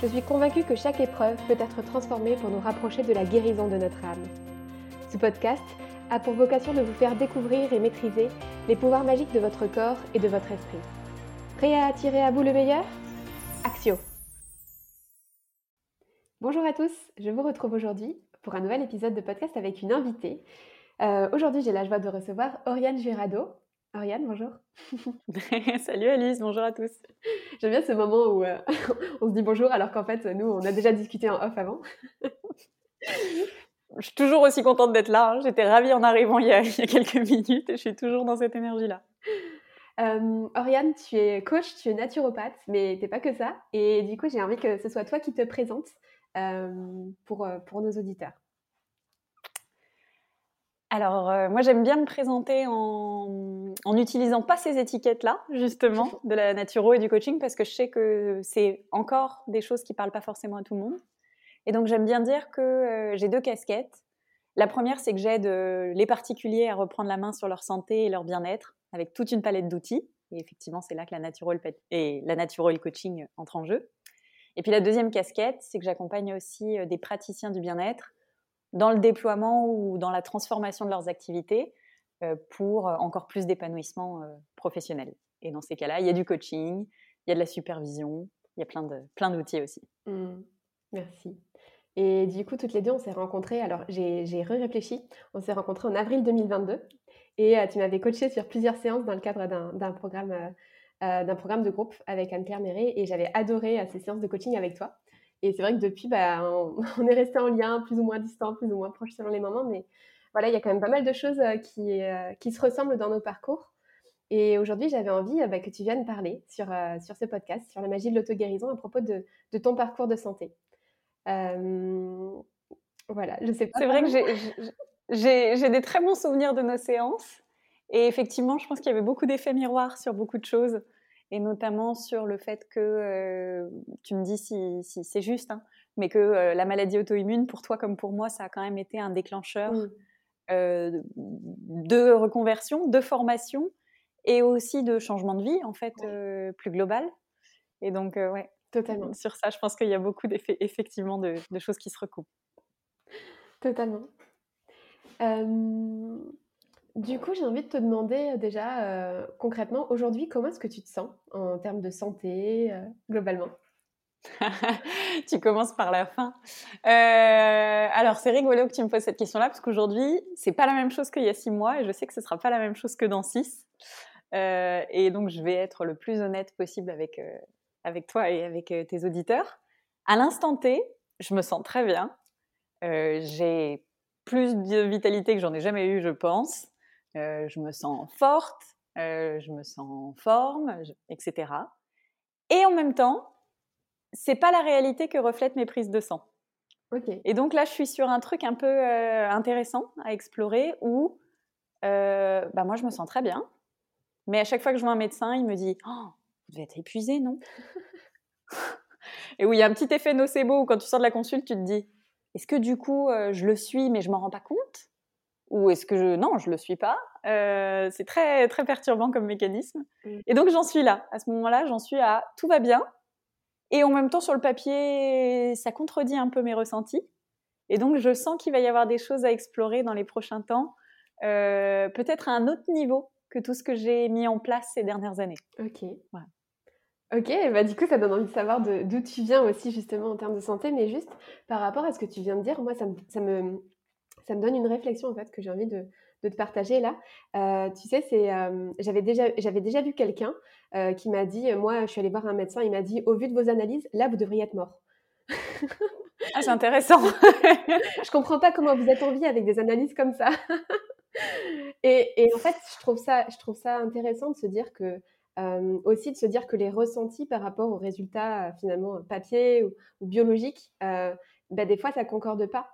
Je suis convaincue que chaque épreuve peut être transformée pour nous rapprocher de la guérison de notre âme. Ce podcast a pour vocation de vous faire découvrir et maîtriser les pouvoirs magiques de votre corps et de votre esprit. Prêt à attirer à vous le meilleur? Axio Bonjour à tous, je vous retrouve aujourd'hui pour un nouvel épisode de podcast avec une invitée. Euh, aujourd'hui, j'ai la joie de recevoir Oriane Girado. Oriane, bonjour. Salut Alice, bonjour à tous. J'aime bien ce moment où euh, on se dit bonjour alors qu'en fait, nous, on a déjà discuté en off avant. je suis toujours aussi contente d'être là. Hein. J'étais ravie en arrivant il y, a, quelques minutes et je suis toujours dans cette énergie-là. Euh, Oriane, tu es coach, tu es naturopathe, mais tu n'es pas que ça. Et du coup, j'ai envie que ce soit toi qui te présentes pour, pour nos auditeurs. Alors, euh, moi, j'aime bien me présenter en, en utilisant pas ces étiquettes-là, justement, de la naturo et du coaching, parce que je sais que c'est encore des choses qui parlent pas forcément à tout le monde. Et donc, j'aime bien dire que euh, j'ai deux casquettes. La première, c'est que j'aide euh, les particuliers à reprendre la main sur leur santé et leur bien-être avec toute une palette d'outils. Et effectivement, c'est là que la naturo et la naturo et le coaching entrent en jeu. Et puis la deuxième casquette, c'est que j'accompagne aussi des praticiens du bien-être dans le déploiement ou dans la transformation de leurs activités euh, pour euh, encore plus d'épanouissement euh, professionnel. Et dans ces cas-là, il y a du coaching, il y a de la supervision, il y a plein de plein d'outils aussi. Mmh. Merci. Et du coup, toutes les deux, on s'est rencontrées. Alors, j'ai réfléchi. On s'est rencontrées en avril 2022. Et tu m'avais coaché sur plusieurs séances dans le cadre d'un programme, d'un programme de groupe avec Anne-Claire Méré. Et j'avais adoré ces séances de coaching avec toi. Et c'est vrai que depuis, bah, on, est resté en lien, plus ou moins distant, plus ou moins proche selon les moments. Mais voilà, il y a quand même pas mal de choses euh, qui, euh, qui se ressemblent dans nos parcours. Et aujourd'hui, j'avais envie euh, bah, que tu viennes parler sur, sur ce podcast, sur la magie de l'auto-guérison à propos de, de, ton parcours de santé. voilà, je sais pas. C'est vrai que j'ai des très bons souvenirs de nos séances. Et effectivement, je pense qu'il y avait beaucoup d'effets miroirs sur beaucoup de choses et notamment sur le fait que, euh, tu me dis si, si c'est juste, hein, mais que euh, la maladie auto-immune, pour toi comme pour moi, ça a quand même été un déclencheur euh, de reconversion, de formation et aussi de changement de vie, en fait, plus global. Et donc, ouais, totalement. Sur ça, je pense qu'il y a beaucoup d'effets, effectivement, de, de, choses qui se recoupent. Totalement. Du coup, j'ai envie de te demander euh, déjà euh, concrètement, aujourd'hui, comment est-ce que tu te sens en termes de santé euh, globalement? tu commences par la fin. alors, c'est rigolo que tu me poses cette question-là parce qu'aujourd'hui, c'est pas la même chose qu'il y a six mois et je sais que ce sera pas la même chose que dans six. et donc, je vais être le plus honnête possible avec, avec toi et avec tes auditeurs. À l'instant T, je me sens très bien. J'ai plus de vitalité que j'en ai jamais eu, je pense. Euh, je me sens forte, euh, je me sens en forme, etc. Et en même temps, c'est pas la réalité que reflètent mes prises de sang. Et donc là, je suis sur un truc un peu euh, intéressant à explorer où bah moi, je me sens très bien. Mais à chaque fois que je vois un médecin, il me dit oh, Vous devez être épuisé, non? Et où il y a un petit effet nocebo où quand tu sors de la consulte, tu te dis Est-ce que du coup, je le suis, mais je m'en rends pas compte? Ou est-ce que je non je le suis pas? Euh, c'est très très perturbant comme mécanisme mmh. et donc j'en suis là à ce moment-là j'en suis à tout va bien et en même temps sur le papier ça contredit un peu mes ressentis. Et donc je sens qu'il va y avoir des choses à explorer dans les prochains temps. Euh, peut-être à un autre niveau que tout ce que j'ai mis en place ces dernières années. Ok. Ok, bah du coup, ça donne envie de savoir d'où tu viens aussi, justement, en termes de santé, mais juste par rapport à ce que tu viens de dire, moi, ça ça me, ça me donne une réflexion en fait que j'ai envie de, te partager là. Euh, tu sais, c'est, euh, j'avais déjà, j'avais déjà vu quelqu'un euh, qui m'a dit, moi, je suis allée voir un médecin, il m'a dit, au vu de vos analyses, là, vous devriez être mort. ah, c'est intéressant. je comprends pas comment vous êtes en vie avec des analyses comme ça. et, en fait, je trouve ça, je trouve ça intéressant de se dire que aussi de se dire que les ressentis par rapport aux résultats finalement papier ou, biologiques, bah, des fois ça concorde pas.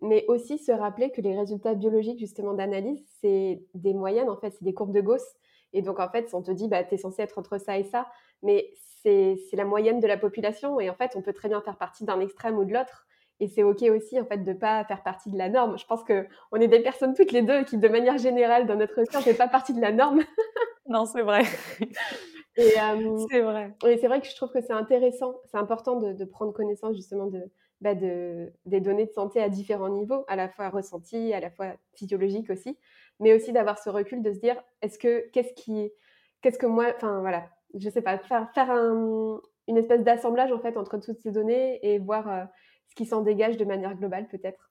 mais aussi se rappeler que les résultats biologiques justement d'analyse, c'est des moyennes en fait, c'est des courbes de Gauss. Et donc en fait, on te dit, bah, tu es censé être entre ça et ça, mais c'est la moyenne de la population. Et en fait, on peut très bien faire partie d'un extrême ou de l'autre. Et c'est OK aussi, en fait, de ne pas faire partie de la norme. Je pense qu'on est des personnes toutes les deux qui, de manière générale, dans notre science, ne fait pas partie de la norme. non, c'est vrai. Et, c'est vrai. Et c'est vrai que je trouve que c'est intéressant, c'est important de, prendre connaissance justement de, bah de, des données de santé à différents niveaux, à la fois ressenties, à la fois physiologiques aussi, mais aussi d'avoir ce recul de se dire, est-ce que, qu'est-ce qui, qu'est-ce que moi, enfin voilà, je sais pas, faire, faire un, une espèce d'assemblage en fait entre toutes ces données et voir euh, ce qui s'en dégage de manière globale peut-être.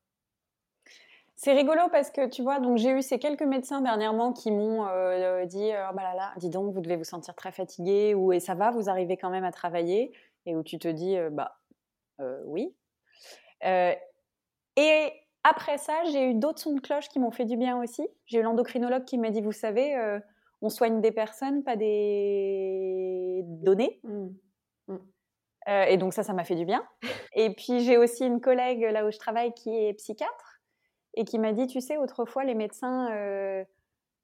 C'est rigolo parce que tu vois, donc j'ai eu ces quelques médecins dernièrement qui m'ont euh, dit oh bah là là, dis donc, vous devez vous sentir très fatigué ou et ça va, vous arrivez quand même à travailler et où tu te dis euh, bah oui. et après ça, j'ai eu d'autres sons de cloche qui m'ont fait du bien aussi. J'ai eu l'endocrinologue qui m'a dit vous savez, on soigne des personnes, pas des données. Mmh. Mmh. et donc ça, ça m'a fait du bien. Et puis j'ai aussi une collègue là où je travaille qui est psychiatre et qui m'a dit, tu sais, autrefois, les médecins, euh,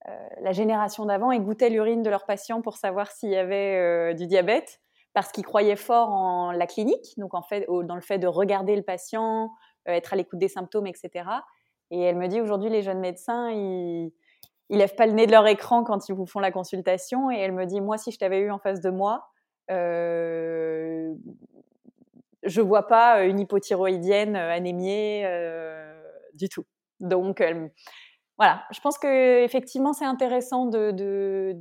euh, la génération d'avant, ils goûtaient l'urine de leurs patients pour savoir s'il y avait euh, du diabète, parce qu'ils croyaient fort en la clinique, donc en fait, dans le fait de regarder le patient, être à l'écoute des symptômes, etc. Et elle me dit, aujourd'hui, les jeunes médecins, ils ils lèvent pas le nez de leur écran quand ils vous font la consultation. Et elle me dit, moi, si je t'avais eu en face de moi, euh, je vois pas une hypothyroïdienne anémiée du tout. Donc, voilà, je pense que effectivement c'est intéressant de,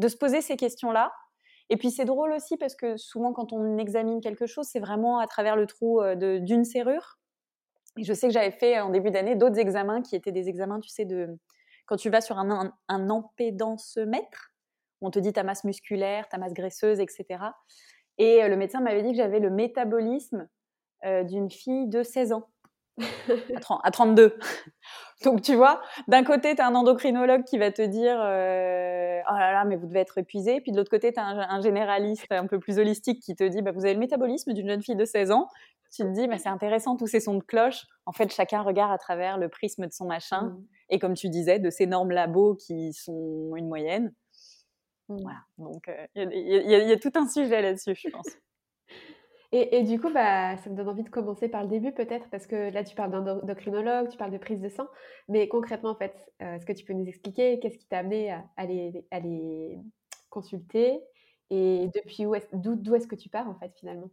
se poser ces questions-là. Et puis c'est drôle aussi parce que souvent quand on examine quelque chose, c'est vraiment à travers le trou euh, d'une serrure. Je sais que j'avais fait en début d'année d'autres examens qui étaient des examens, tu sais, de quand tu vas sur un, un, un empédancemètre, on te dit ta masse musculaire, ta masse graisseuse, etc. Et euh, le médecin m'avait dit que j'avais le métabolisme euh, d'une fille de 16 ans à, 32. Donc tu vois, d'un côté, tu as un endocrinologue qui va te dire euh, Oh là là, mais vous devez être épuisé. Puis de l'autre côté, tu as un, généraliste un peu plus holistique qui te dit bah, Vous avez le métabolisme d'une jeune fille de 16 ans. Tu te dis bah, C'est intéressant, tous ces sons de cloche. En fait, chacun regarde à travers le prisme de son machin. Mmh. Et comme tu disais, de ces normes labos qui sont une moyenne. Mmh. Voilà. Donc, euh, il y, a tout un sujet là-dessus, je pense. Et, du coup, bah, ça me donne envie de commencer par le début peut-être, parce que là, tu parles d'endocrinologue, tu parles de prise de sang, mais concrètement, en fait, euh, est-ce que tu peux nous expliquer qu'est-ce qui t'a amené à, les, consulter? Et depuis où est d'où est-ce que tu pars en fait finalement?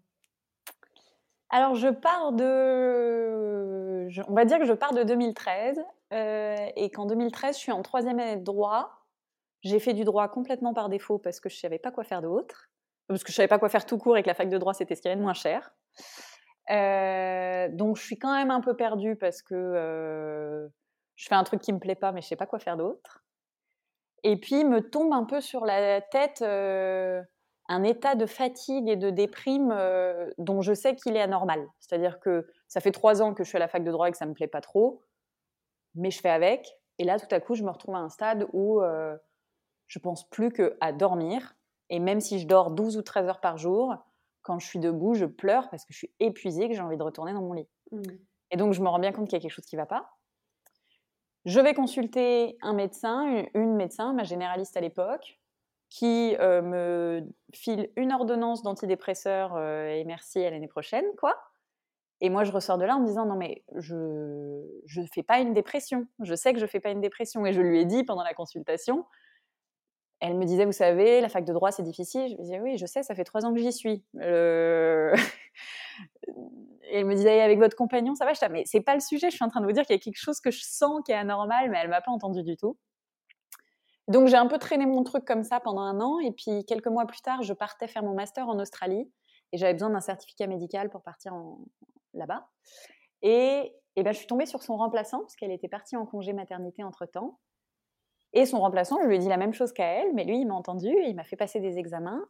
Alors, je pars de. on va dire que je pars de 2013 euh, et qu'en 2013, je suis en troisième année de droit. J'ai fait du droit complètement par défaut parce que je ne savais pas quoi faire d'autre parce que je savais pas quoi faire tout court et que la fac de droit c'était ce qui avait de moins cher. Euh, donc je suis quand même un peu perdue parce que euh, je fais un truc qui me plaît pas, mais je sais pas quoi faire d'autre. Et puis me tombe un peu sur la tête euh, un état de fatigue et de déprime dont je sais qu'il est anormal. C'est-à-dire que ça fait trois ans que je suis à la fac de droit et que ça me plaît pas trop, mais je fais avec. Et là, tout à coup, je me retrouve à un stade où je pense plus qu'à dormir et même si je dors 12 ou 13 heures par jour, quand je suis debout, je pleure parce que je suis épuisée, que j'ai envie de retourner dans mon lit. Mmh. Et donc, je me rends bien compte qu'il y a quelque chose qui ne va pas. Je vais consulter un médecin, une médecin, ma généraliste à l'époque, qui euh, me file une ordonnance d'antidépresseur euh, et merci à l'année prochaine, quoi. Et moi, je ressors de là en me disant non mais je ne fais pas une dépression. Je sais que je fais pas une dépression et je lui ai dit pendant la consultation elle me disait, vous savez, la fac de droit, c'est difficile. Je me disais, oui, je sais, ça fait trois ans que j'y suis. Et elle me disait, avec votre compagnon, ça va? Je mais c'est pas le sujet. Je suis en train de vous dire qu'il y a quelque chose que je sens qui est anormal, mais elle m'a pas entendu du tout. Donc j'ai un peu traîné mon truc comme ça pendant un an. Et puis quelques mois plus tard, je partais faire mon master en Australie. Et j'avais besoin d'un certificat médical pour partir là-bas. Et, et ben, je suis tombée sur son remplaçant, parce qu'elle était partie en congé maternité entre-temps. Et son remplaçant, je lui ai dit la même chose qu'à elle, mais lui, il m'a entendu, il m'a fait passer des examens.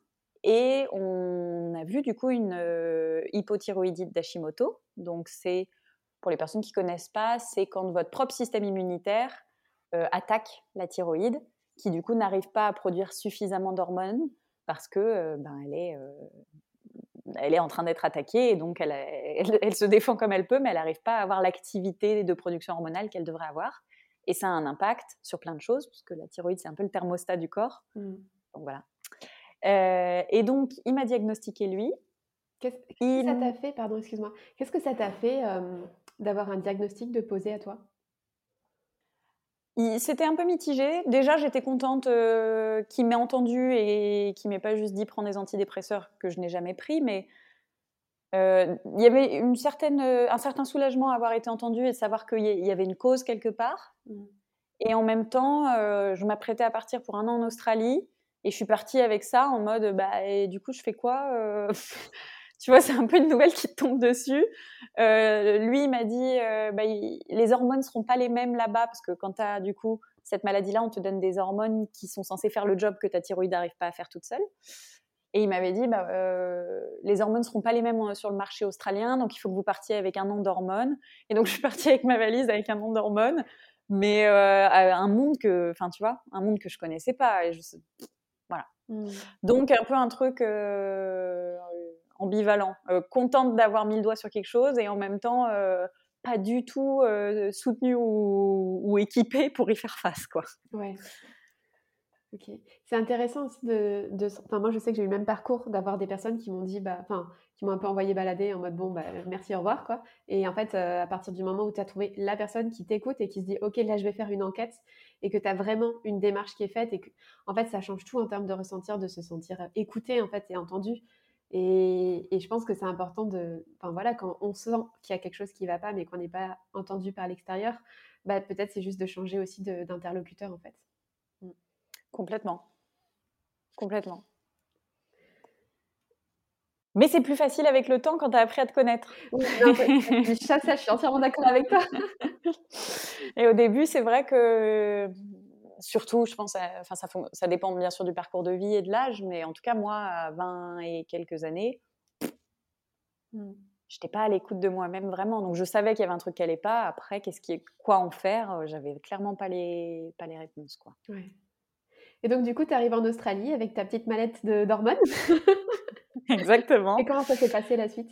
Et on a vu du coup une euh, hypothyroïdite d'Hashimoto. Donc c'est, pour les personnes qui ne connaissent pas, c'est quand votre propre système immunitaire euh, attaque la thyroïde qui du coup n'arrive pas à produire suffisamment d'hormones parce que ben, elle est elle est en train d'être attaquée et donc elle, elle, se défend comme elle peut, mais elle n'arrive pas à avoir l'activité de production hormonale qu'elle devrait avoir. Et ça a un impact sur plein de choses, puisque la thyroïde, c'est un peu le thermostat du corps. Mmh. Donc voilà. Euh, et donc, il m'a diagnostiqué lui. Qu'est-ce que ça t'a fait, pardon, excuse-moi, qu'est-ce que ça t'a fait d'avoir un diagnostic de poser à toi? C'était un peu mitigé. Déjà, j'étais contente euh, qu'il m'ait entendu et qu'il m'ait pas juste dit prends des antidépresseurs que je n'ai jamais pris, mais euh, il y avait une certaine, un certain soulagement à avoir été entendu et de savoir qu'il y avait une cause quelque part. Mmh. Et en même temps, je m'apprêtais à partir pour un an en Australie et je suis partie avec ça en mode, bah, et du coup, je fais quoi euh? Tu vois, c'est un peu une nouvelle qui tombe dessus. Euh, lui, il m'a dit, euh, bah, les hormones seront pas les mêmes là-bas parce que quand tu as du coup cette maladie-là, on te donne des hormones qui sont censées faire le job que ta thyroïde n'arrive pas à faire toute seule. Et il m'avait dit, bah, les hormones seront pas les mêmes sur le marché australien, donc il faut que vous partiez avec un nom d'hormones. Et donc je suis partie avec ma valise avec un nom d'hormones, mais un monde que, enfin tu vois, un monde que je connaissais pas. Et je, voilà. Mmh. Donc un peu un truc euh, ambivalent, euh, contente d'avoir mis le doigt sur quelque chose et en même temps euh, pas du tout soutenue ou, ou, équipée pour y faire face, quoi. Ouais. Ok. C'est intéressant aussi de, Enfin, moi, je sais que j'ai eu le même parcours d'avoir des personnes qui m'ont dit, bah, enfin, qui m'ont un peu envoyé balader en mode bon, bah, merci, au revoir, quoi. Et en fait, à partir du moment où tu as trouvé la personne qui t'écoute et qui se dit, ok, là, je vais faire une enquête, et que tu as vraiment une démarche qui est faite et que en fait ça change tout en termes de ressentir, de se sentir écouté en fait et entendu. Et, je pense que c'est important de, enfin voilà, quand on sent qu'il y a quelque chose qui va pas mais qu'on n'est pas entendu par l'extérieur, bah, peut-être c'est juste de changer aussi d'interlocuteur en fait. Complètement, complètement. Mais c'est plus facile avec le temps quand tu as appris à te connaître. ça, ça, je suis entièrement d'accord avec toi. Et au début, c'est vrai que, surtout, je pense, enfin, ça, ça dépend bien sûr du parcours de vie et de l'âge, mais en tout cas, moi, à 20 et quelques années, mmh. je n'étais pas à l'écoute de moi-même vraiment. Donc, je savais qu'il y avait un truc qui n'allait pas. Après, qu'est-ce qui est, quoi en faire euh, J'avais clairement pas les, pas les réponses. Quoi. Et donc, du coup, tu arrives en Australie avec ta petite mallette d'hormones. Exactement. Et comment ça s'est passé la suite?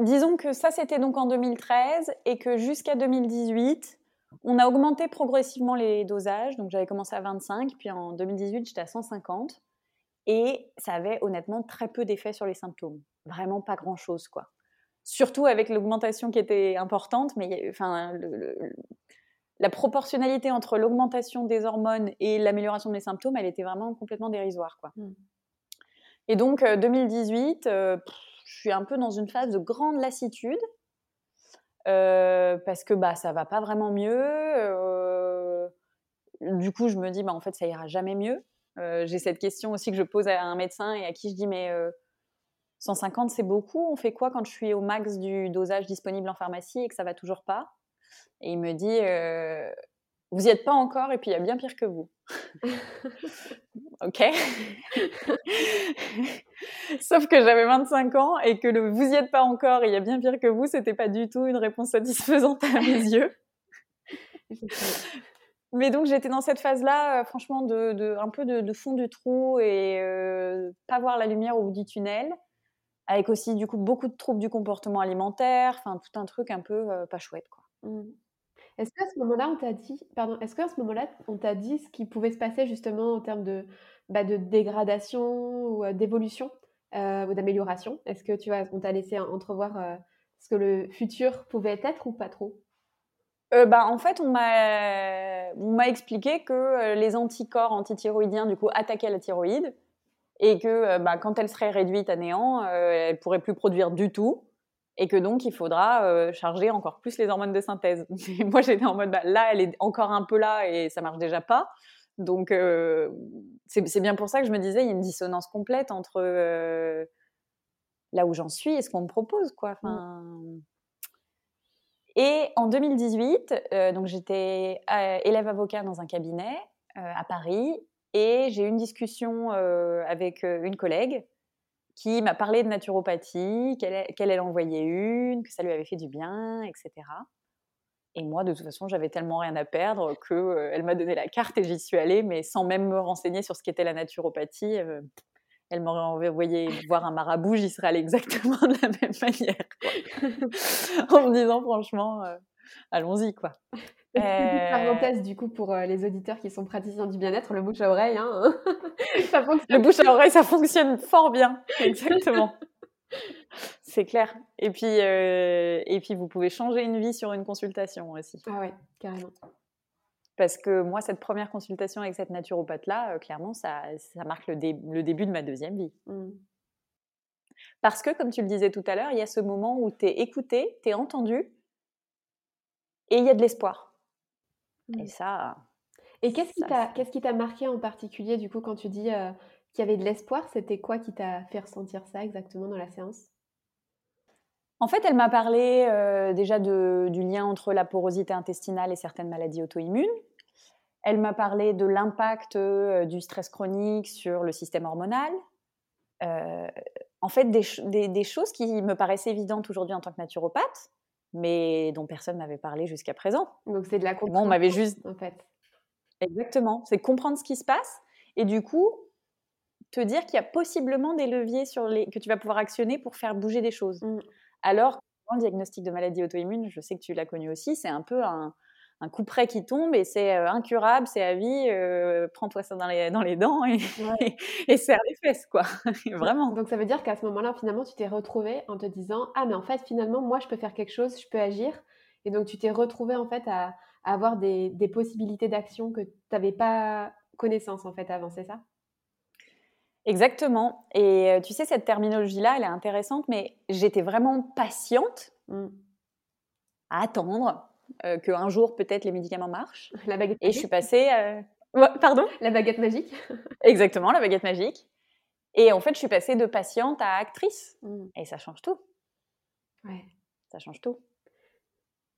Disons que ça, c'était donc en 2013 et que jusqu'à 2018, on a augmenté progressivement les dosages. Donc j'avais commencé à 25, puis en 2018, j'étais à 150. Et ça avait honnêtement très peu d'effet sur les symptômes. Vraiment pas grand-chose, quoi. Surtout avec l'augmentation qui était importante, mais enfin, la proportionnalité entre l'augmentation des hormones et l'amélioration des symptômes, elle était vraiment complètement dérisoire, quoi. Mmh. Et donc, 2018, euh, je suis un peu dans une phase de grande lassitude. Euh, parce que bah ça va pas vraiment mieux. Euh, du coup, je me dis bah en fait ça ira jamais mieux. J'ai cette question aussi que je pose à un médecin et à qui je dis mais 150 c'est beaucoup? On fait quoi quand je suis au max du dosage disponible en pharmacie et que ça va toujours pas? Et il me dit vous n'y êtes pas encore et puis il y a bien pire que vous. ok. Sauf que j'avais 25 ans et que le vous y êtes pas encore et il y a bien pire que vous, c'était pas du tout une réponse satisfaisante à mes yeux. Mais donc j'étais dans cette phase-là, euh, franchement, de, un peu de, fond du trou et euh, pas voir la lumière au bout du tunnel, avec aussi du coup beaucoup de troubles du comportement alimentaire, enfin tout un truc un peu euh, pas chouette quoi. Mmh. Est-ce qu'à ce moment-là, on t'a dit, pardon, est-ce qu'à ce moment-là, on t'a dit ce qui pouvait se passer justement en termes de, bah, de dégradation ou d'évolution ou d'amélioration? Est-ce que tu vois, on t'a laissé entrevoir ce que le futur pouvait être ou pas trop? Bah, en fait, on m'a expliqué que les anticorps antithyroïdiens du coup attaquaient la thyroïde et que bah, quand elle serait réduite à néant, elle pourrait plus produire du tout et que donc il faudra euh, charger encore plus les hormones de synthèse. moi j'étais en mode bah, là elle est encore un peu là et ça marche déjà pas. Donc euh, c'est bien pour ça que je me disais il y a une dissonance complète entre euh, là où j'en suis et ce qu'on me propose quoi. Enfin, Et en 2018, donc j'étais élève avocat dans un cabinet à Paris et j'ai eu une discussion avec une collègue qui m'a parlé de naturopathie, qu'elle, en voyait une, que ça lui avait fait du bien, etc. Et moi, de toute façon, j'avais tellement rien à perdre que elle m'a donné la carte et j'y suis allée, mais sans même me renseigner sur ce qu'était la naturopathie. elle m'aurait envoyé voir un marabout, j'y serais allée exactement de la même manière. en me disant, franchement, allons-y, quoi. Euh... Parenthèse du coup pour euh, les auditeurs qui sont praticiens du bien-être, le bouche à oreille, hein, le bouche à oreille, ça fonctionne fort bien, exactement. C'est clair. Et puis, euh, et puis, vous pouvez changer une vie sur une consultation aussi. Ah ouais, carrément. Parce que moi, cette première consultation avec cette naturopathe-là, euh, clairement, ça, ça marque le, le, début de ma deuxième vie. Mmh. Parce que, comme tu le disais tout à l'heure, il y a ce moment où tu es écouté, tu es entendu, et il y a de l'espoir. Et ça. Et qu'est-ce qui t'a qu'est-ce qui t'a marqué en particulier du coup quand tu dis qu'il y avait de l'espoir? C'était quoi qui t'a fait ressentir ça exactement dans la séance? En fait, elle m'a parlé déjà de, du lien entre la porosité intestinale et certaines maladies auto-immunes. Elle m'a parlé de l'impact du stress chronique sur le système hormonal. en fait, des, des, des, choses qui me paraissent évidentes aujourd'hui en tant que naturopathe, mais dont personne n'avait parlé jusqu'à présent. Donc c'est de la compréhension. on m'avait juste. En fait. Exactement. C'est comprendre ce qui se passe et du coup te dire qu'il y a possiblement des leviers sur les... que tu vas pouvoir actionner pour faire bouger des choses. Mmh. Alors, le diagnostic de maladie auto-immune, je sais que tu l'as connu aussi, c'est un peu un, un coup près qui tombe et c'est euh, incurable, c'est à vie, euh, prends-toi ça dans les, dans les dents et, et, serre les fesses, quoi. Vraiment. Donc ça veut dire qu'à ce moment-là, finalement, tu t'es retrouvé en te disant Ah, mais en fait, finalement, moi, je peux faire quelque chose, je peux agir. Et donc tu t'es retrouvé en fait à, avoir des, des possibilités d'action que tu n'avais pas connaissance en fait avant, c'est ça? Exactement. Et euh, tu sais, cette terminologie-là, elle est intéressante, mais j'étais vraiment patiente mmh. à attendre euh, qu'un jour peut-être les médicaments marchent. La baguette Et je suis passée. pardon? La baguette magique. Exactement, la baguette magique. Et en fait, je suis passée de patiente à actrice. Mmh. Et ça change tout. Ouais. Ça change tout.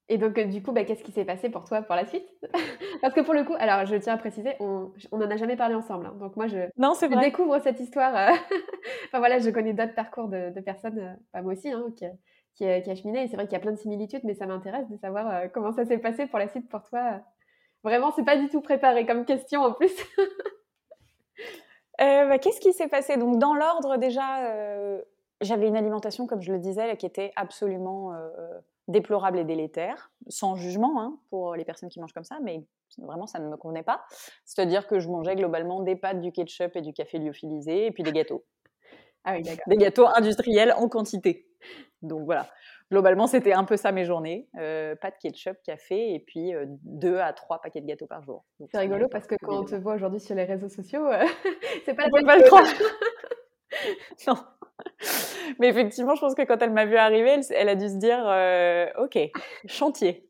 Et donc, euh, du coup, bah, qu'est-ce qui s'est passé pour toi pour la suite? Parce que pour le coup, alors je tiens à préciser, on n'en a jamais parlé ensemble. Hein. Donc, moi, je, non, découvre cette histoire. Euh, enfin, voilà, je connais d'autres parcours de, personnes, pas moi aussi, hein, qui, qui, qui a cheminé. Et c'est vrai qu'il y a plein de similitudes, mais ça m'intéresse de savoir euh, comment ça s'est passé pour la suite pour toi. Vraiment, c'est pas du tout préparé comme question en plus. Euh, bah, qu'est-ce qui s'est passé? Donc, dans l'ordre, déjà, euh, j'avais une alimentation, comme je le disais, qui était absolument déplorable et délétère, sans jugement hein, pour les personnes qui mangent comme ça, mais vraiment, ça ne me convenait pas. C'est-à-dire que je mangeais globalement des pâtes, du ketchup et du café lyophilisé, et puis des gâteaux. Ah oui, d'accord. Des gâteaux industriels en quantité. Donc voilà, globalement, c'était un peu ça mes journées. Euh, pas de ketchup, café, et puis euh, deux à trois paquets de gâteaux par jour. C'est rigolo parce que quand on te voit aujourd'hui sur les réseaux sociaux, euh, c'est pas la même chose. non. Mais effectivement, je pense que quand elle m'a vu arriver, elle, a dû se dire Ok, chantier.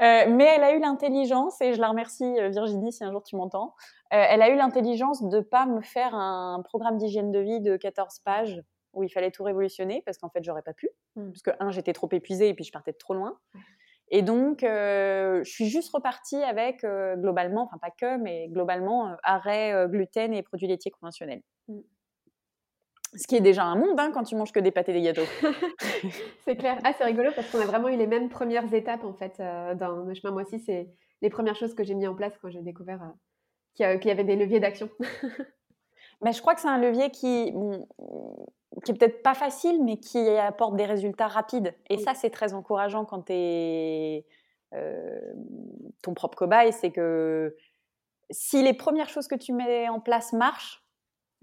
mais elle a eu l'intelligence, et je la remercie, Virginie, si un jour tu m'entends. elle a eu l'intelligence de ne pas me faire un programme d'hygiène de vie de 14 pages où il fallait tout révolutionner parce qu'en fait, j'aurais pas pu. Mmh. Parce que, un, j'étais trop épuisée et puis je partais de trop loin. Et donc, euh, je suis juste repartie avec, euh, globalement, enfin pas que, mais globalement, euh, arrêt gluten et produits laitiers conventionnels. Mmh. Ce qui est déjà un monde hein, quand tu manges que des pâtes et des gâteaux. c'est clair. Ah, c'est rigolo parce qu'on a vraiment eu les mêmes premières étapes en fait dans le chemin. Moi aussi, c'est les premières choses que j'ai mis en place quand j'ai découvert qu'il y avait des leviers d'action. mais je crois que c'est un levier qui, qui est peut-être pas facile, mais qui apporte des résultats rapides. Et ça, c'est très encourageant quand tu es euh, ton propre cobaye. C'est que si les premières choses que tu mets en place marchent,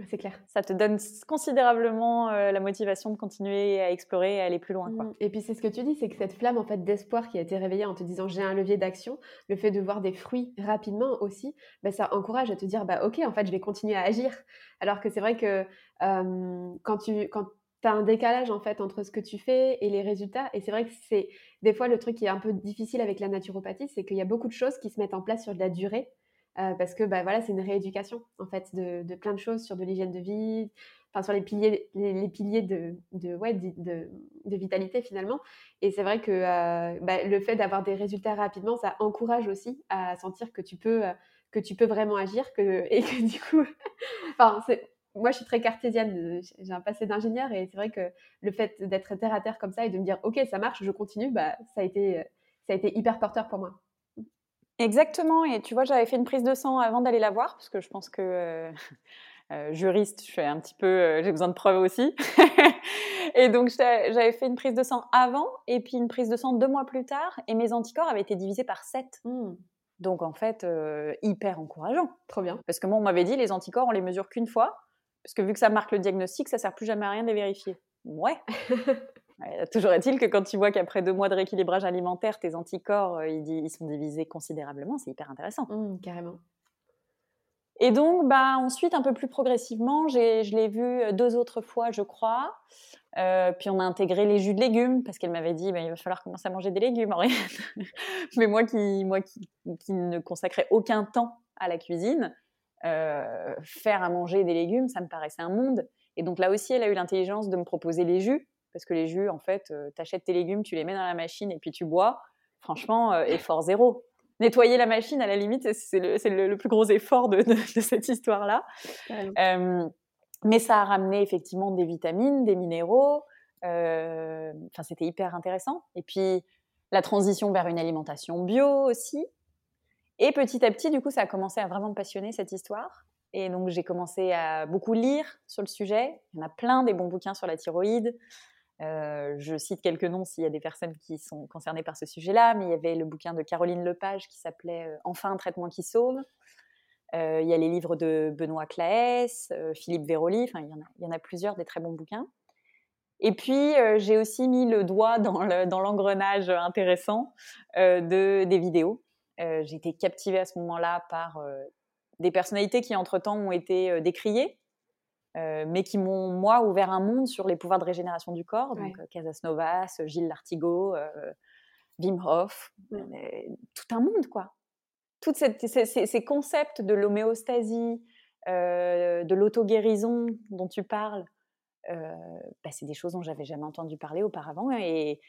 c'est clair. Ça te donne considérablement euh, la motivation de continuer à explorer et à aller plus loin. Mmh. Et puis c'est ce que tu dis, c'est que cette flamme en fait d'espoir qui a été réveillée en te disant j'ai un levier d'action, le fait de voir des fruits rapidement aussi, bah, ça encourage à te dire bah ok en fait je vais continuer à agir. Alors que c'est vrai que quand tu quand as un décalage en fait entre ce que tu fais et les résultats, et c'est vrai que c'est des fois le truc qui est un peu difficile avec la naturopathie, c'est qu'il y a beaucoup de choses qui se mettent en place sur de la durée. Euh, parce que bah, voilà, c'est une rééducation en fait de, plein de choses sur de l'hygiène de vie, enfin sur les piliers, les, piliers de, ouais, de, vitalité finalement. Et c'est vrai que euh, bah, le fait d'avoir des résultats rapidement, ça encourage aussi à sentir que tu peux, euh, que tu peux vraiment agir que, et que du coup, enfin, moi je suis très cartésienne, j'ai un passé d'ingénieur et c'est vrai que le fait d'être terre à terre comme ça et de me dire ok ça marche, je continue, bah, ça a été ça a été hyper porteur pour moi. Exactement. Et tu vois, j'avais fait une prise de sang avant d'aller la voir, parce que je pense que euh, euh, juriste, je suis un petit peu, euh, j'ai besoin de preuves aussi. et donc, j'avais fait une prise de sang avant, et puis une prise de sang deux mois plus tard, et mes anticorps avaient été divisés par 7. Mmh. Donc, en fait, hyper encourageant. Trop bien. Parce que moi, on m'avait dit, les anticorps, on les mesure qu'une fois, parce que vu que ça marque le diagnostic, ça sert plus jamais à rien de les vérifier. Ouais. Toujours est-il que quand tu vois qu'après deux mois de rééquilibrage alimentaire, tes anticorps, euh, ils, sont divisés considérablement, c'est hyper intéressant. Mmh, carrément. Et donc, bah, ensuite, un peu plus progressivement, je l'ai vu euh, deux autres fois, je crois. Euh, puis on a intégré les jus de légumes parce qu'elle m'avait dit bah, il va falloir commencer à manger des légumes, Mais moi, qui, moi qui, ne consacrais aucun temps à la cuisine, faire à manger des légumes, ça me paraissait un monde. Et donc là aussi, elle a eu l'intelligence de me proposer les jus parce que les jus, en fait, euh, tu achètes tes légumes, tu les mets dans la machine et puis tu bois. Franchement, euh, effort zéro. Nettoyer la machine, à la limite, c'est le, plus gros effort de, cette histoire-là. Euh, mais ça a ramené effectivement des vitamines, des minéraux. Enfin, c'était hyper intéressant. Et puis, la transition vers une alimentation bio aussi. Et petit à petit, du coup, ça a commencé à vraiment me passionner cette histoire. Et donc, j'ai commencé à beaucoup lire sur le sujet. Il y en a plein des bons bouquins sur la thyroïde. Euh, je cite quelques noms s'il y a des personnes qui sont concernées par ce sujet-là, mais il y avait le bouquin de Caroline Lepage qui s'appelait euh, Enfin un traitement qui sauve. Euh, il y a les livres de Benoît Claes, Philippe Véroli, enfin il y, en a, plusieurs des très bons bouquins. Et puis j'ai aussi mis le doigt dans l'engrenage intéressant de, des vidéos. j'ai été captivée à ce moment-là par des personnalités qui entre-temps ont été décriées, euh, mais qui m'ont, moi, ouvert un monde sur les pouvoirs de régénération du corps. Donc, euh, Casas Novas, Gilles Lartigot, euh, Wim Hof, tout un monde, quoi. Tous ces, concepts de l'homéostasie, de l'auto-guérison dont tu parles, bah, c'est des choses dont j'avais jamais entendu parler auparavant. Et,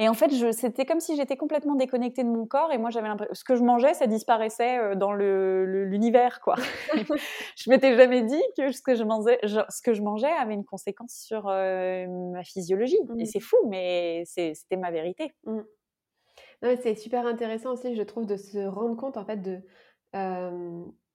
et en fait, c'était comme si j'étais complètement déconnectée de mon corps et moi, j'avais l'impression ce que je mangeais, ça disparaissait euh, dans l'univers, quoi. je m'étais jamais dit que ce que je mangeais, ce que je mangeais avait une conséquence sur euh, ma physiologie. Et mmh. c'est fou, mais c'était ma vérité. Mmh. C'est super intéressant aussi, je trouve, de se rendre compte en fait de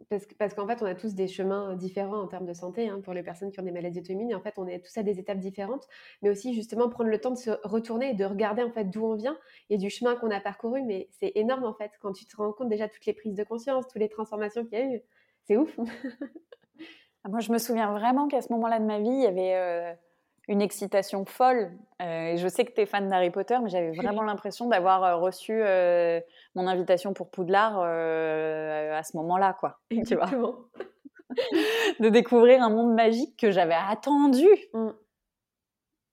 parce, qu'en fait, on a tous des chemins différents en termes de santé hein, pour les personnes qui ont des maladies auto-immunes. En fait, on est tous à des étapes différentes, mais aussi justement prendre le temps de se retourner et de regarder en fait d'où on vient et du chemin qu'on a parcouru. Mais c'est énorme en fait quand tu te rends compte déjà toutes les prises de conscience, toutes les transformations qu'il y a eu. C'est ouf. Ah, moi, je me souviens vraiment qu'à ce moment-là de ma vie, il y avait une excitation folle. Euh, je sais que tu es fan d'Harry Potter, mais j'avais vraiment l'impression d'avoir euh, reçu euh, mon invitation pour Poudlard à ce moment-là, quoi. Tu vois de découvrir un monde magique que j'avais attendu. Mmh.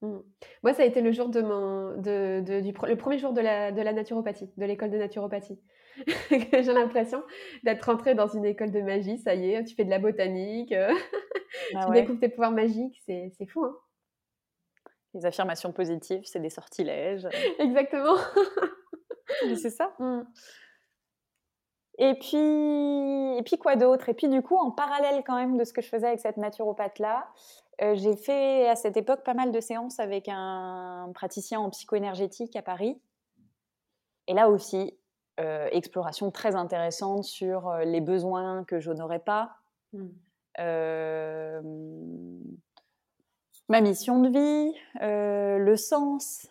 Mmh. Moi, ça a été le jour de mon, de, du, le premier jour de la, de la naturopathie, de l'école de naturopathie. J'ai l'impression d'être rentrée dans une école de magie. Ça y est, tu fais de la botanique, bah tu découvres tes pouvoirs magiques. C'est fou, hein les affirmations positives, c'est des sortilèges. Exactement. c'est ça. Mm. Et puis, et puis quoi d'autre? Et puis du coup, en parallèle quand même de ce que je faisais avec cette naturopathe-là, euh, j'ai fait à cette époque pas mal de séances avec un praticien en psychoénergétique à Paris. Et là aussi, euh, exploration très intéressante sur euh, les besoins que je n'aurais pas. Mm ma mission de vie, euh, le sens.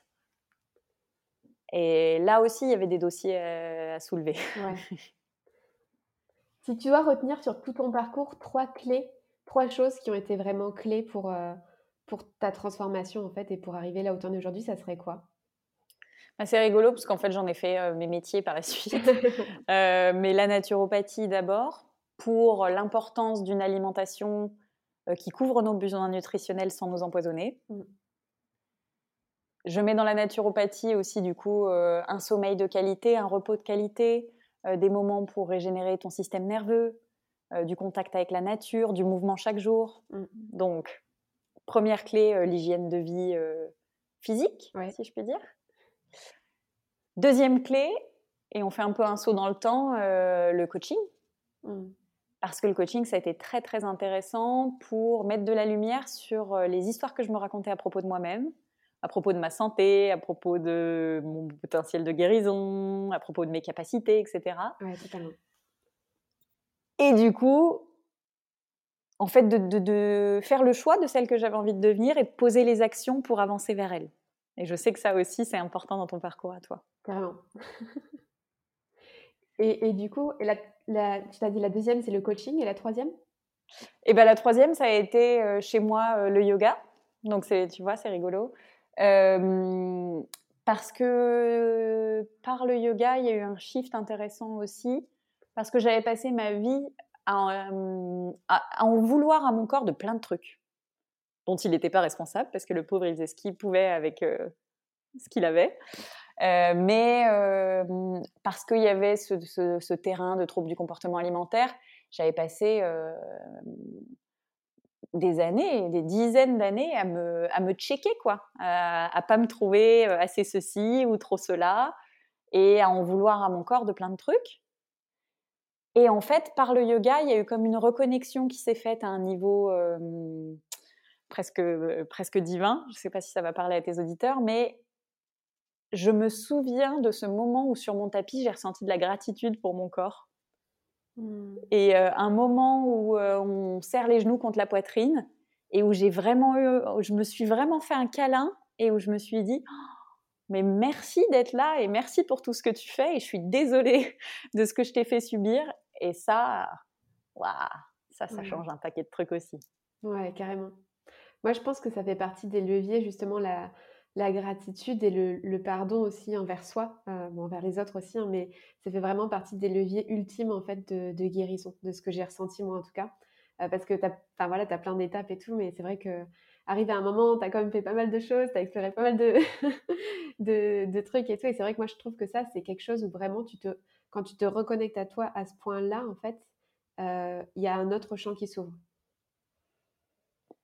Et là aussi, il y avait des dossiers euh, à, soulever. si tu dois retenir sur tout ton parcours trois clés, trois choses qui ont été vraiment clés pour, euh, pour ta transformation en fait et pour arriver là où tu en es aujourd'hui, ça serait quoi? Bah, c'est rigolo parce qu'en fait j'en ai fait mes métiers par la suite. mais la naturopathie d'abord, pour l'importance d'une alimentation qui couvre nos besoins nutritionnels sans nous empoisonner. Mm. Je mets dans la naturopathie aussi du coup euh, un sommeil de qualité, un repos de qualité, euh, des moments pour régénérer ton système nerveux, du contact avec la nature, du mouvement chaque jour. Mm. Donc, première clé, l'hygiène de vie physique, si je puis dire. Deuxième clé, et on fait un peu un saut dans le temps, le coaching. Mm parce que le coaching, ça a été très très intéressant pour mettre de la lumière sur euh, les histoires que je me racontais à propos de moi-même, à propos de ma santé, à propos de mon potentiel de guérison, à propos de mes capacités, etc. Ouais, totalement. Et du coup, en fait, de, faire le choix de celle que j'avais envie de devenir et de poser les actions pour avancer vers elle. Et je sais que ça aussi, c'est important dans ton parcours à toi. Carrément. et, du coup, tu t'as dit la deuxième, c'est le coaching, et la troisième? Eh ben la troisième, ça a été euh, chez moi euh, le yoga. Donc, tu vois, c'est rigolo. Euh, parce que par le yoga, il y a eu un shift intéressant aussi. Parce que j'avais passé ma vie à, en vouloir à mon corps de plein de trucs dont il n'était pas responsable, parce que le pauvre, il pouvait avec ce qu'il avait. Euh, mais euh, parce qu'il y avait ce, terrain de troubles du comportement alimentaire, j'avais passé euh, des années, des dizaines d'années à me, à me checker, quoi, à, à pas me trouver assez ceci ou trop cela, et à en vouloir à mon corps de plein de trucs. Et en fait, par le yoga, il y a eu comme une reconnexion qui s'est faite à un niveau presque, presque divin. Je ne sais pas si ça va parler à tes auditeurs, mais je me souviens de ce moment où sur mon tapis, j'ai ressenti de la gratitude pour mon corps. Mmh. Et un moment où on serre les genoux contre la poitrine et où j'ai vraiment eu, je me suis vraiment fait un câlin et où je me suis dit, «Oh, mais merci d'être là et merci pour tout ce que tu fais et je suis désolée de ce que je t'ai fait subir. Et ça, waouh, ça, ça change un paquet de trucs aussi. Ouais, carrément. Moi, je pense que ça fait partie des leviers, justement, la, la gratitude et le, pardon aussi envers soi, euh, envers les autres aussi, hein, mais ça fait vraiment partie des leviers ultimes en fait de, guérison, de ce que j'ai ressenti moi en tout cas. Euh, parce que tu as, voilà, as plein d'étapes et tout, mais c'est vrai que arrivé à un moment, tu as quand même fait pas mal de choses, tu as exploré pas mal de, trucs et tout. Et c'est vrai que moi je trouve que ça, c'est quelque chose où vraiment quand tu te reconnectes à toi à ce point-là, en fait, euh, il y a un autre champ qui s'ouvre.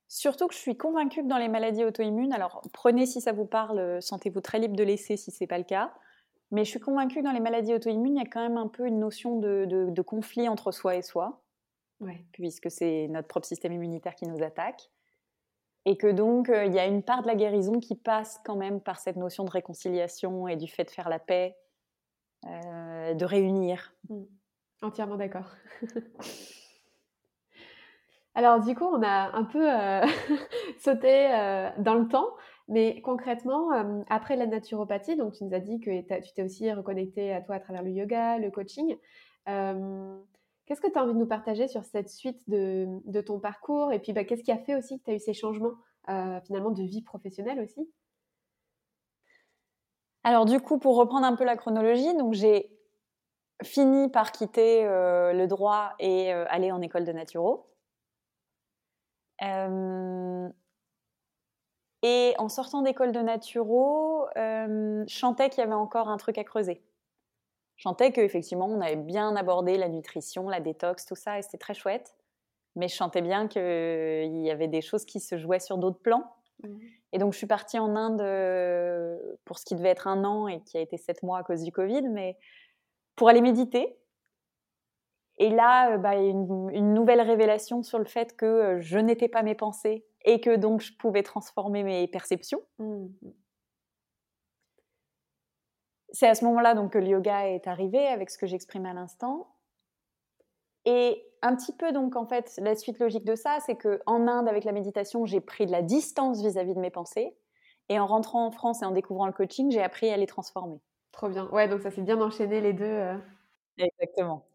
Surtout que je suis convaincue que dans les maladies auto-immunes, alors prenez si ça vous parle, euh, sentez-vous très libre de laisser si ce n'est pas le cas, mais je suis convaincue que dans les maladies auto-immunes, il y a quand même un peu une notion de, conflit entre soi et soi, puisque c'est notre propre système immunitaire qui nous attaque, et que donc euh, il y a une part de la guérison qui passe quand même par cette notion de réconciliation et du fait de faire la paix, euh, de réunir. Mmh. Entièrement d'accord. Alors du coup, on a un peu euh, sauté euh, dans le temps, mais concrètement, euh, après la naturopathie, donc tu nous as dit que tu t'es aussi reconnecté à toi à travers le yoga, le coaching. qu'est-ce que tu as envie de nous partager sur cette suite de, ton parcours? Et puis, bah, qu'est-ce qui a fait aussi que tu as eu ces changements finalement de vie professionnelle aussi? Alors du coup, pour reprendre un peu la chronologie, donc j'ai fini par quitter le droit et aller en école de naturo et en sortant d'école de naturo, je chantais qu'il y avait encore un truc à creuser. Je chantais qu'effectivement, on avait bien abordé la nutrition, la détox, tout ça, et c'était très chouette. Mais je chantais bien qu'il y avait des choses qui se jouaient sur d'autres plans. Mmh. Et donc, je suis partie en Inde pour ce qui devait être un an et qui a été sept mois à cause du Covid, mais pour aller méditer. Et là, euh, bah, une, une, nouvelle révélation sur le fait que euh, je n'étais pas mes pensées et que donc je pouvais transformer mes perceptions. Mmh. C'est à ce moment-là donc que le yoga est arrivé avec ce que j'exprime à l'instant. Et un petit peu donc en fait la suite logique de ça, c'est que en Inde avec la méditation, j'ai pris de la distance vis-à-vis de mes pensées. Et en rentrant en France et en découvrant le coaching, j'ai appris à les transformer. Trop bien. Ouais, donc ça s'est bien enchaîné les deux. Euh. Exactement.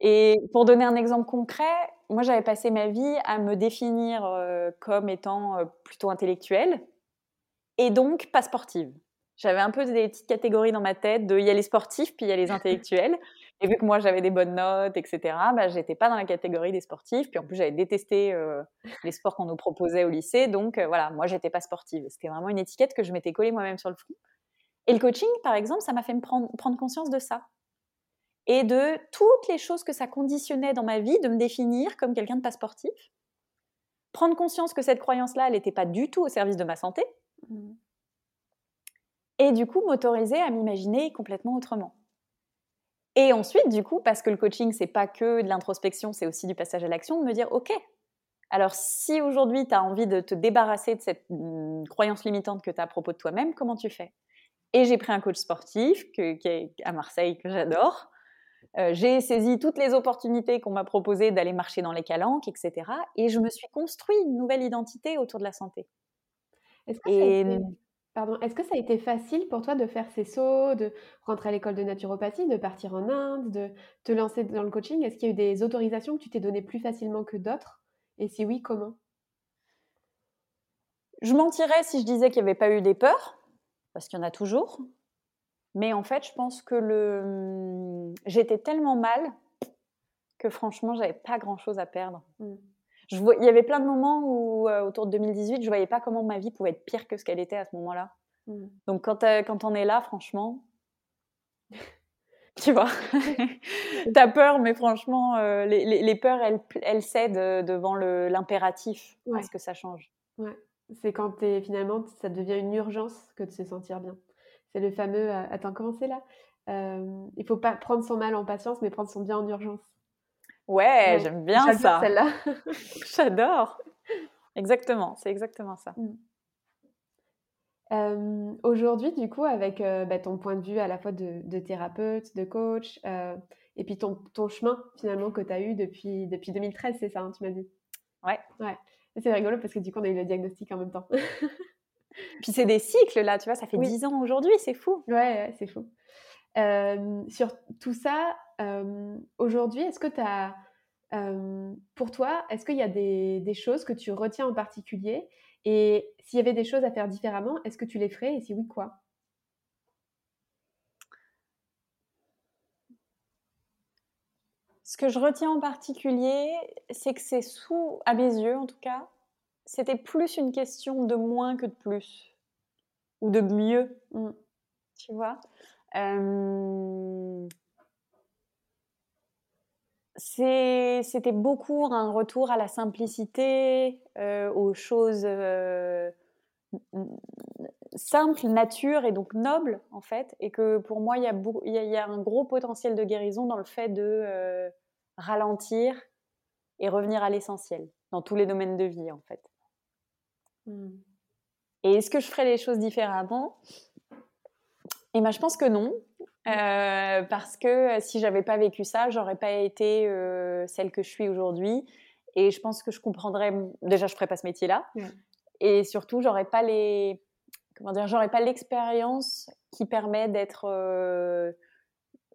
Et pour donner un exemple concret, moi j'avais passé ma vie à me définir euh, comme étant euh, plutôt intellectuelle et donc pas sportive. J'avais un peu des petites catégories dans ma tête de il y a les sportifs puis il y a les intellectuels. Et vu que moi j'avais des bonnes notes, etc., bah, j'étais pas dans la catégorie des sportifs. Puis en plus j'avais détesté euh, les sports qu'on nous proposait au lycée. Donc voilà, moi j'étais pas sportive. C'était vraiment une étiquette que je m'étais collée moi-même sur le front. Et le coaching, par exemple, ça m'a fait me prendre, prendre conscience de ça et de toutes les choses que ça conditionnait dans ma vie de me définir comme quelqu'un de pas sportif. Prendre conscience que cette croyance-là, elle n'était pas du tout au service de ma santé. Mmh. Et du coup, m'autoriser à m'imaginer complètement autrement. Et ensuite, du coup, parce que le coaching, c'est pas que de l'introspection, c'est aussi du passage à l'action, de me dire, OK, Alors, si aujourd'hui tu as envie de te débarrasser de cette mmh, croyance limitante que tu as à propos de toi-même, comment tu fais? Et j'ai pris un coach sportif qui est à Marseille, que j'adore. Euh, j'ai saisi toutes les opportunités qu'on m'a proposées d'aller marcher dans les calanques, etc. Et je me suis construit une nouvelle identité autour de la santé. Est-ce que, Est que ça a été facile pour toi de faire ces sauts, de rentrer à l'école de naturopathie, de partir en Inde, de te lancer dans le coaching? Est-ce qu'il y a eu des autorisations que tu t'es données plus facilement que d'autres? Et si oui, comment? Je mentirais si je disais qu'il n'y avait pas eu des peurs, parce qu'il y en a toujours. Mais en fait, je pense que le... J'étais tellement mal que franchement, j'avais pas grand-chose à perdre. Je Il y avait plein de moments où, euh, autour de 2018, je voyais pas comment ma vie pouvait être pire que ce qu'elle était à ce moment-là. Mmh. Donc quand, quand on est là, franchement, tu vois, tu as peur, mais franchement, euh, les, les, peurs, elles, elles cèdent euh, devant l'impératif ouais. ce que ça change. Ouais. C'est quand es, finalement, ça devient une urgence que de se sentir bien. C'est le fameux euh, Attends, comment c'est là? Euh, Il faut pas prendre son mal en patience, mais prendre son bien en urgence. Ouais, j'aime bien ça. celle-là. J'adore. Exactement, c'est exactement ça. Mm. Euh, aujourd'hui, du coup, avec bah, ton point de vue à la fois de, thérapeute, de coach, et puis ton, ton, chemin finalement que tu as eu depuis, depuis 2013, c'est ça, hein, tu m'as dit? Ouais. ouais. C'est rigolo parce que du coup, on a eu le diagnostic en même temps. Puis c'est des cycles, là, tu vois, ça fait dix ans aujourd'hui, c'est fou. Ouais, c'est fou. sur tout ça, aujourd'hui, est-ce que tu as, pour toi, est-ce qu'il y a des, des, choses que tu retiens en particulier? Et s'il y avait des choses à faire différemment, est-ce que tu les ferais? Et si oui, quoi? Ce que je retiens en particulier, c'est que c'est sous, à mes yeux en tout cas, c'était plus une question de moins que de plus ou de mieux, mmh. tu vois? c'était beaucoup un retour à la simplicité, aux choses simples, nature et donc nobles en fait, et que pour moi il y, y, a un gros potentiel de guérison dans le fait de ralentir et revenir à l'essentiel dans tous les domaines de vie en fait. Et est-ce que je ferais les choses différemment? Eh ben, je pense que non. Euh, parce que euh, si j'avais pas vécu ça, j'aurais pas été euh, celle que je suis aujourd'hui. Et je pense que je comprendrais. Déjà, je ferais pas ce métier-là. Et surtout, j'aurais pas les. Comment dire J'aurais pas l'expérience qui permet d'être,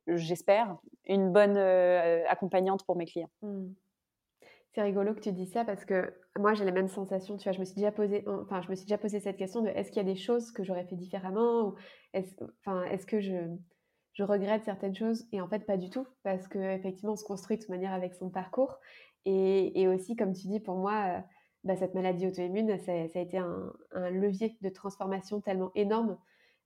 j'espère, une bonne accompagnante pour mes clients. Mmh. C'est rigolo que tu dis ça parce que moi j'ai la même sensation. Tu vois, je me suis déjà posé, enfin, je me suis déjà posé cette question de est-ce qu'il y a des choses que j'aurais fait différemment ou est-ce, enfin, est-ce que je, je regrette certaines choses? Et en fait pas du tout parce que effectivement on se construit de toute manière avec son parcours. Et, et aussi comme tu dis pour moi euh, bah, cette maladie auto-immune ça, a été un, un, levier de transformation tellement énorme.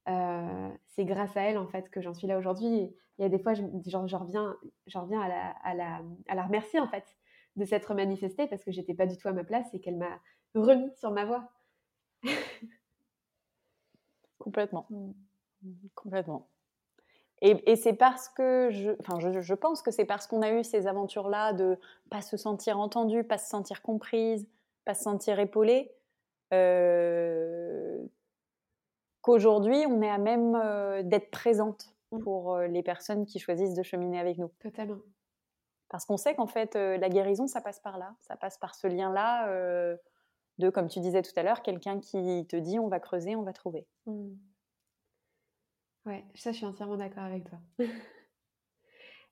Euh, c'est grâce à elle en fait que j'en suis là aujourd'hui. Il y a des fois je, genre, je reviens, je reviens à, la, à, la, à la remercier en fait de s'être manifestée parce que j'étais pas du tout à ma place et qu'elle m'a remis sur ma voie. Complètement. Mm. Complètement. Et, c'est parce que je, enfin, je, pense que c'est parce qu'on a eu ces aventures-là de pas se sentir entendue, pas se sentir comprise, pas se sentir épaulée, euh, qu'aujourd'hui on est à même euh, d'être présente mm. pour euh, les personnes qui choisissent de cheminer avec nous. Totalement. Parce qu'on sait qu'en fait, euh, la guérison, ça passe par là. Ça passe par ce lien-là euh, de, comme tu disais tout à l'heure, quelqu'un qui te dit on va creuser, on va trouver. Mmh. Ouais, ça, je suis entièrement d'accord avec toi.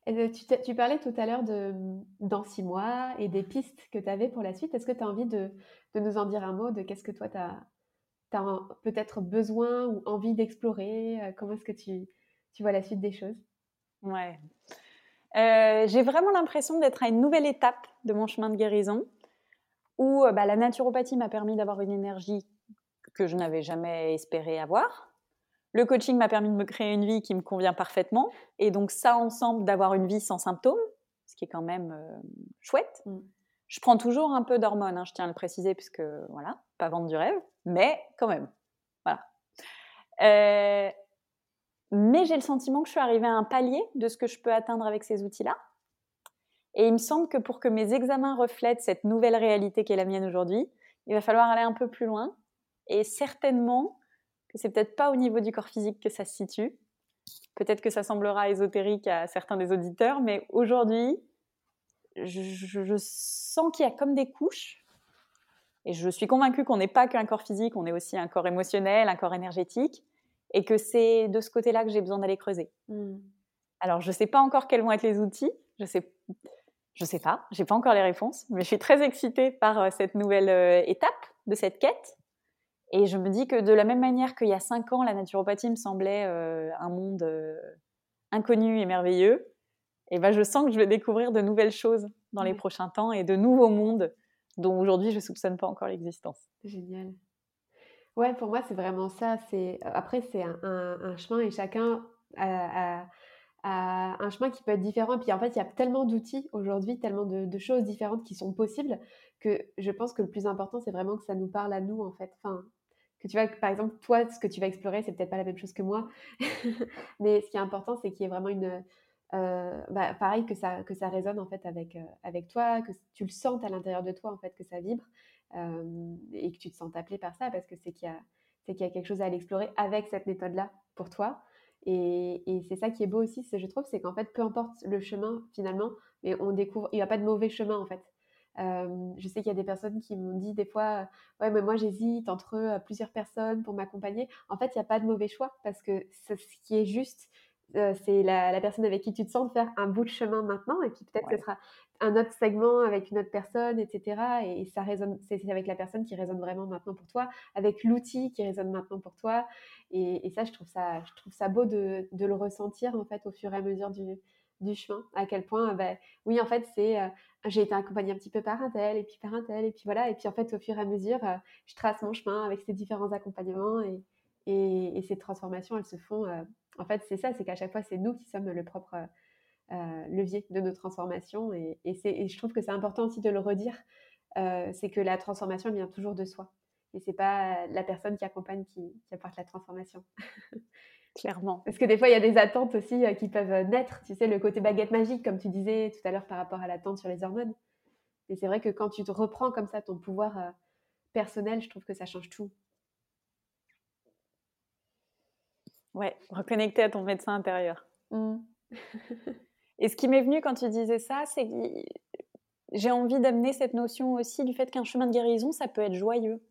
tu, tu, parlais tout à l'heure de dans six mois et des pistes que tu avais pour la suite. Est-ce que tu as envie de, de, nous en dire un mot de qu'est-ce que toi, tu as, as peut-être besoin ou envie d'explorer euh, Comment est-ce que tu, tu vois la suite des choses? Ouais. Euh, j'ai vraiment l'impression d'être à une nouvelle étape de mon chemin de guérison où euh, bah, la naturopathie m'a permis d'avoir une énergie que je n'avais jamais espéré avoir. Le coaching m'a permis de me créer une vie qui me convient parfaitement. Et donc ça ensemble, d'avoir une vie sans symptômes, ce qui est quand même euh, chouette. Mm. Je prends toujours un peu d'hormones, hein, je tiens à le préciser, puisque voilà, pas vendre du rêve, mais quand même. Voilà. Mais j'ai le sentiment que je suis arrivée à un palier de ce que je peux atteindre avec ces outils-là. Et il me semble que pour que mes examens reflètent cette nouvelle réalité qui est la mienne aujourd'hui, il va falloir aller un peu plus loin. Et certainement que c'est peut-être pas au niveau du corps physique que ça se situe. Peut-être que ça semblera ésotérique à certains des auditeurs, mais aujourd'hui, je, sens qu'il y a comme des couches. Et je suis convaincue qu'on n'est pas qu'un corps physique, on est aussi un corps émotionnel, un corps énergétique, et que c'est de ce côté-là que j'ai besoin d'aller creuser. Hmm. Alors, je ne sais pas encore quels vont être les outils, je sais, je sais pas, j'ai pas encore les réponses, mais je suis très excitée par euh, cette nouvelle euh, étape de cette quête. Et je me dis que de la même manière qu'il y a cinq ans, la naturopathie me semblait euh, un monde inconnu et merveilleux, et ben je sens que je vais découvrir de nouvelles choses dans les prochains temps et de nouveaux mondes dont aujourd'hui je soupçonne pas encore l'existence. Génial. Ouais, pour moi c'est vraiment ça. C'est après c'est un, chemin et chacun a, un chemin qui peut être différent. Et puis en fait il y a tellement d'outils aujourd'hui, tellement de, choses différentes qui sont possibles que je pense que le plus important c'est vraiment que ça nous parle à nous en fait. Enfin, que tu vois, par exemple, toi, ce que tu vas explorer, c'est peut-être pas la même chose que moi. Mais ce qui est important, c'est qu'il y ait vraiment une, euh, bah, pareil que ça, que ça résonne en fait avec, euh, avec toi, que tu le sentes à l'intérieur de toi en fait, que ça vibre et que tu te sens appelé par ça parce que c'est qu'il y, a, y a quelque chose à aller explorer avec cette méthode-là pour toi. Et, et c'est ça qui est beau aussi, je trouve, c'est qu'en fait, peu importe le chemin finalement, mais on découvre, il n'y a pas de mauvais chemin en fait. je sais qu'il y a des personnes qui m'ont dit des fois, ouais, mais moi j'hésite entre plusieurs personnes pour m'accompagner. En fait, il n'y a pas de mauvais choix parce que ce qui est juste, euh, c'est la, personne avec qui tu te sens de faire un bout de chemin maintenant, et puis peut-être que ce sera un autre segment avec une autre personne, etc. Et, ça résonne, c'est avec la personne qui résonne vraiment maintenant pour toi, avec l'outil qui résonne maintenant pour toi. Et, ça, je trouve ça, je trouve ça beau de, le ressentir en fait au fur et à mesure du, chemin. À quel point, bah, oui, en fait, c'est euh, j'ai été accompagnée un petit peu par un tel, et puis par un tel, et puis voilà. Et puis en fait, au fur et à mesure, euh, je trace mon chemin avec ces différents accompagnements et, et, ces transformations, elles se font. Euh, en fait, c'est ça, c'est qu'à chaque fois, c'est nous qui sommes le propre euh, levier de nos transformations. Et, et, je trouve que c'est important aussi de le redire. Euh, c'est que la transformation vient toujours de soi. Et c'est pas la personne qui accompagne qui, apporte la transformation. Clairement. Parce que des fois, il y a des attentes aussi qui peuvent naître. Tu sais, le côté baguette magique, comme tu disais tout à l'heure par rapport à l'attente sur les hormones. Et c'est vrai que quand tu te reprends comme ça ton pouvoir personnel, je trouve que ça change tout. Ouais, reconnecter à ton médecin intérieur. Mmh. Et ce qui m'est venu quand tu disais ça, c'est que j'ai envie d'amener cette notion aussi du fait qu'un chemin de guérison, ça peut être joyeux.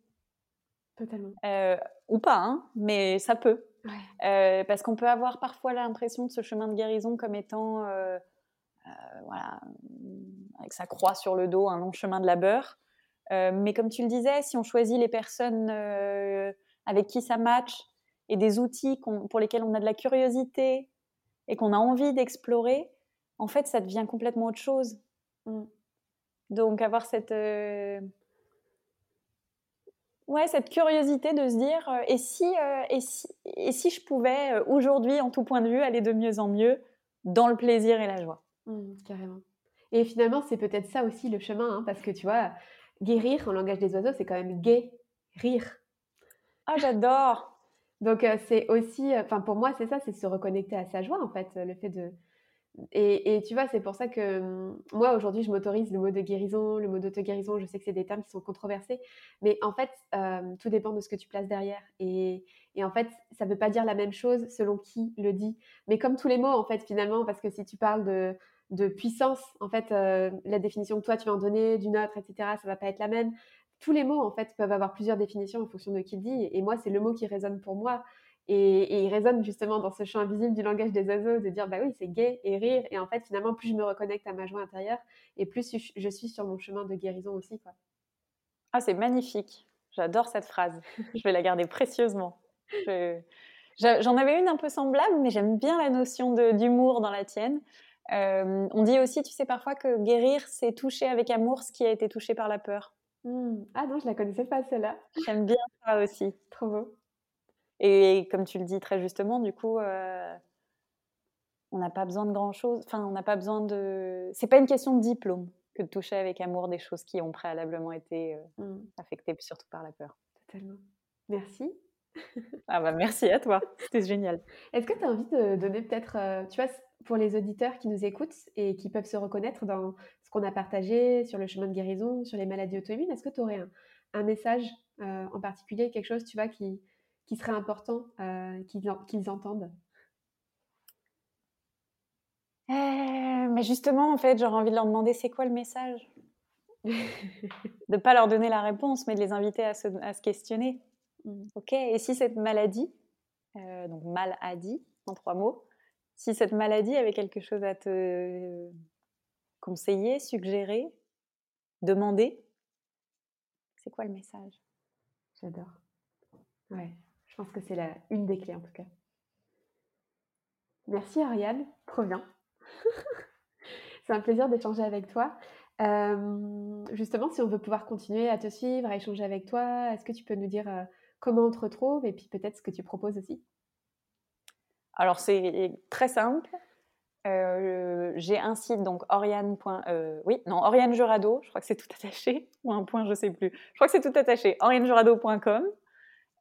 Totalement. Euh, ou pas, hein, mais ça peut. Euh, parce qu'on peut avoir parfois l'impression de ce chemin de guérison comme étant, euh, voilà, avec sa croix sur le dos, un long chemin de labeur. mais comme tu le disais, si on choisit les personnes avec qui ça match, et des outils pour lesquels on a de la curiosité et qu'on a envie d'explorer, en fait, ça devient complètement autre chose. Mm. Donc, avoir cette, euh, ouais, cette curiosité de se dire euh, et, si, euh, et, si, et si je pouvais aujourd'hui, en tout point de vue, aller de mieux en mieux dans le plaisir et la joie mm, Carrément. Et finalement, c'est peut-être ça aussi le chemin, hein, parce que tu vois, guérir en langage des oiseaux, c'est quand même gay, rire. Ah, j'adore donc euh, c'est aussi, euh, enfin pour moi c'est ça, c'est se reconnecter à sa joie en fait, le fait de. Et, et tu vois, c'est pour ça que hum, moi aujourd'hui je m'autorise le mot de guérison, le mot d'auto-guérison. Je sais que c'est des termes qui sont controversés, mais en fait euh, tout dépend de ce que tu places derrière. Et, et en fait, ça ne veut pas dire la même chose selon qui le dit. Mais comme tous les mots en fait finalement, parce que si tu parles de de puissance, en fait, la définition que toi tu vas en donner, d'une autre, etc., ça va pas être la même tous les mots, en fait, peuvent avoir plusieurs définitions en fonction de qui le dit. Et moi, c'est le mot qui résonne pour moi. Et, il résonne justement dans ce champ invisible du langage des oiseaux, de dire, bah oui, c'est gai et rire. Et en fait, finalement, plus je me reconnecte à ma joie intérieure, et plus je suis sur mon chemin de guérison aussi. Ah, c'est magnifique. J'adore cette phrase. je vais la garder précieusement. J'en avais une un peu semblable, mais j'aime bien la notion d'humour dans la tienne. Euh, on dit aussi, tu sais, parfois que guérir, c'est toucher avec amour ce qui a été touché par la peur. Mmh. Ah non, je la connaissais pas celle-là. J'aime bien ça aussi. Trop beau. Et comme tu le dis très justement, du coup, euh, on n'a pas besoin de grand-chose. Enfin, on n'a pas besoin de. C'est pas une question de diplôme que de toucher avec amour des choses qui ont préalablement été euh, mmh. affectées, surtout par la peur. Totalement. Merci. ah bah merci à toi, c'était génial. Est-ce que tu as envie de donner peut-être, euh, tu vois, pour les auditeurs qui nous écoutent et qui peuvent se reconnaître dans ce qu'on a partagé sur le chemin de guérison, sur les maladies auto-immunes, est-ce que tu aurais un, message euh, en particulier, quelque chose, tu vois, qui, qui serait important euh, qu'ils entendent? Euh, mais justement, en fait, j'aurais envie de leur demander c'est quoi le message? De ne pas leur donner la réponse, mais de les inviter à se, à se questionner. Mmh. Ok, et si cette maladie, donc maladie en trois mots, si cette maladie avait quelque chose à te conseiller, suggérer, demander, c'est quoi le message? J'adore. Ouais, je pense que c'est la une des clés en tout cas. Merci Ariane, trop bien. c'est un plaisir d'échanger avec toi. justement, si on veut pouvoir continuer à te suivre, à échanger avec toi, est-ce que tu peux nous dire euh, comment on te retrouve et puis peut-être ce que tu proposes aussi? Alors c'est très simple. Euh, j'ai un site donc Oriane. Euh, oui, non, Oriane Jurado, je crois que c'est tout attaché, ou un point, je sais plus. Je crois que c'est tout attaché. OrianeJurado.com.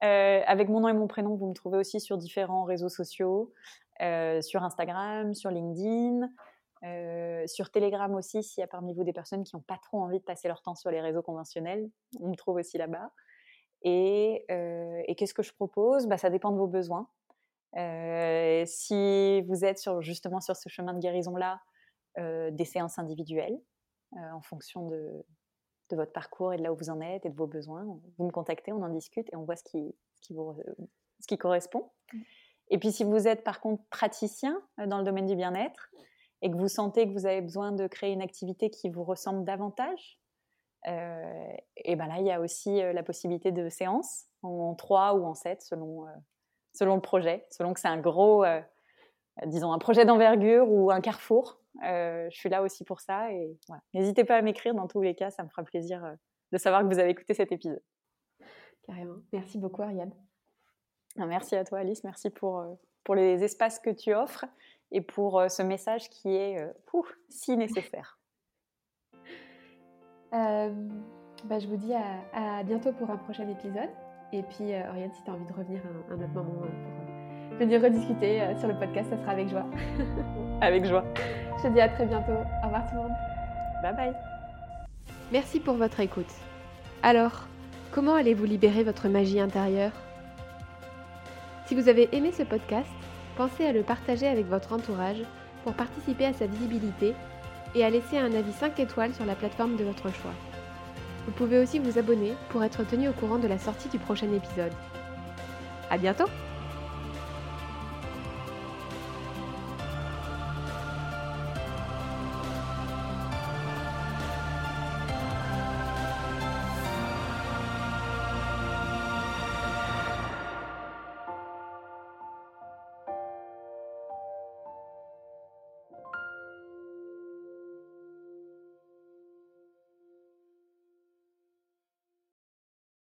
Euh, avec mon nom et mon prénom, vous me trouvez aussi sur différents réseaux sociaux, sur Instagram, sur LinkedIn, sur Telegram aussi, s'il y a parmi vous des personnes qui n'ont pas trop envie de passer leur temps sur les réseaux conventionnels, on me trouve aussi là-bas. Et, et qu'est-ce que je propose? Bah, Ça dépend de vos besoins. Euh, si vous êtes sur, justement sur ce chemin de guérison-là, euh, des séances individuelles euh, en fonction de, de, votre parcours et de là où vous en êtes et de vos besoins. Vous me contactez, on en discute et on voit ce qui, ce qui, vous, ce qui correspond. Mmh. Et puis si vous êtes par contre praticien dans le domaine du bien-être et que vous sentez que vous avez besoin de créer une activité qui vous ressemble davantage, et ben là il y a aussi la possibilité de séances en 3 ou en 7 selon selon le projet, selon que c'est un gros, euh, disons, un projet d'envergure ou un carrefour. Euh, je suis là aussi pour ça. Et n'hésitez pas à m'écrire dans tous les cas, ça me fera plaisir euh, de savoir que vous avez écouté cet épisode. Carrément. Merci beaucoup, Ariane. Ah, merci à toi, Alice. Merci pour, pour les espaces que tu offres et pour ce message qui est si nécessaire. bah, je vous dis à bientôt pour un prochain épisode. Et puis, euh, Oriane, si tu as envie de revenir un, un autre moment euh, pour euh, venir rediscuter sur le podcast, ça sera avec joie. avec joie. Je te dis à très bientôt. Au revoir tout le monde. Bye bye. Merci pour votre écoute. Alors, comment allez-vous libérer votre magie intérieure? Si vous avez aimé ce podcast, pensez à le partager avec votre entourage pour participer à sa visibilité et à laisser un avis 5 étoiles sur la plateforme de votre choix. Vous pouvez aussi vous abonner pour être tenu au courant de la sortie du prochain épisode. À bientôt!